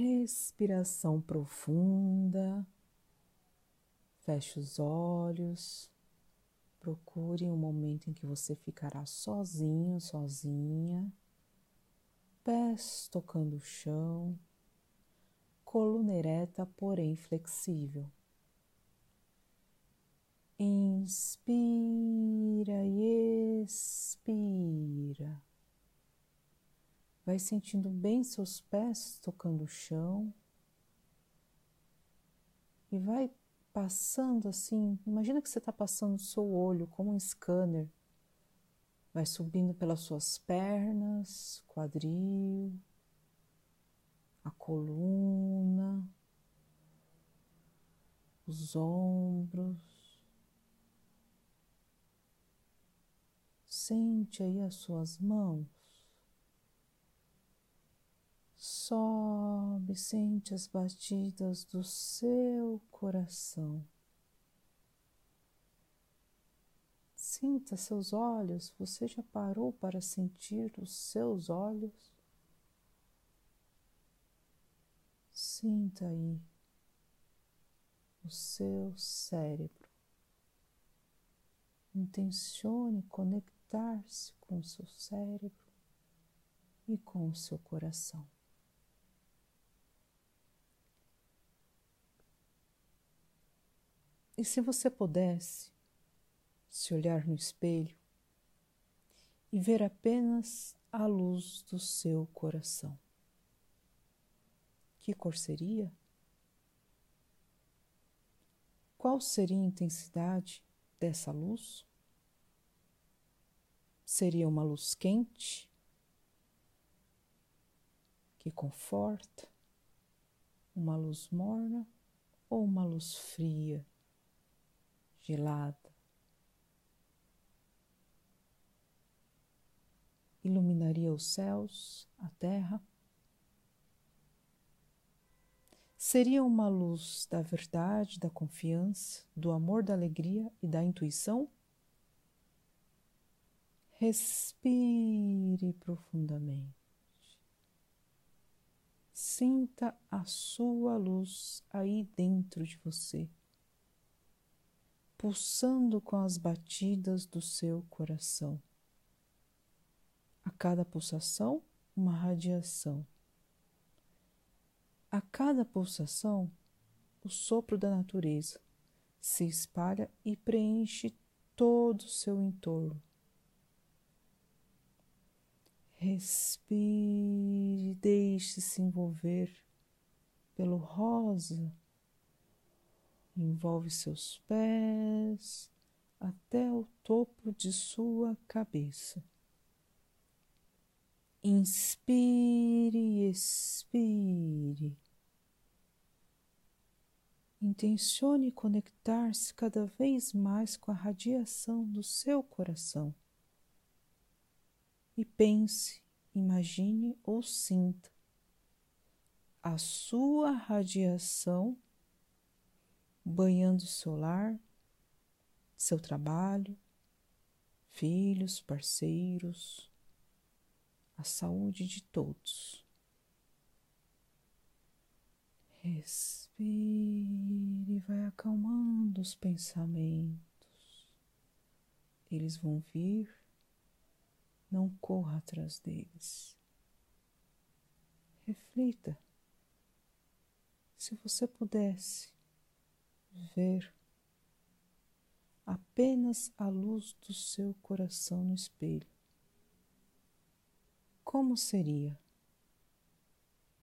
Respiração profunda. Feche os olhos. Procure um momento em que você ficará sozinho, sozinha. Pés tocando o chão. Coluna ereta, porém flexível. Inspira e expira. Vai sentindo bem seus pés tocando o chão. E vai passando assim. Imagina que você está passando o seu olho como um scanner. Vai subindo pelas suas pernas, quadril, a coluna, os ombros. Sente aí as suas mãos. Sobe, sente as batidas do seu coração. Sinta seus olhos. Você já parou para sentir os seus olhos? Sinta aí o seu cérebro. Intencione conectar-se com o seu cérebro e com o seu coração. E se você pudesse se olhar no espelho e ver apenas a luz do seu coração, que cor seria? Qual seria a intensidade dessa luz? Seria uma luz quente, que conforta, uma luz morna ou uma luz fria? Gelada. Iluminaria os céus, a terra. Seria uma luz da verdade, da confiança, do amor, da alegria e da intuição? Respire profundamente. Sinta a sua luz aí dentro de você pulsando com as batidas do seu coração. A cada pulsação, uma radiação. A cada pulsação, o sopro da natureza se espalha e preenche todo o seu entorno. Respire, deixe-se envolver pelo rosa envolve seus pés até o topo de sua cabeça. Inspire e expire. Intencione conectar-se cada vez mais com a radiação do seu coração. E pense, imagine ou sinta a sua radiação banhando seu lar, seu trabalho, filhos, parceiros, a saúde de todos. Respire e vai acalmando os pensamentos. Eles vão vir, não corra atrás deles. Reflita. Se você pudesse ver apenas a luz do seu coração no espelho. Como seria?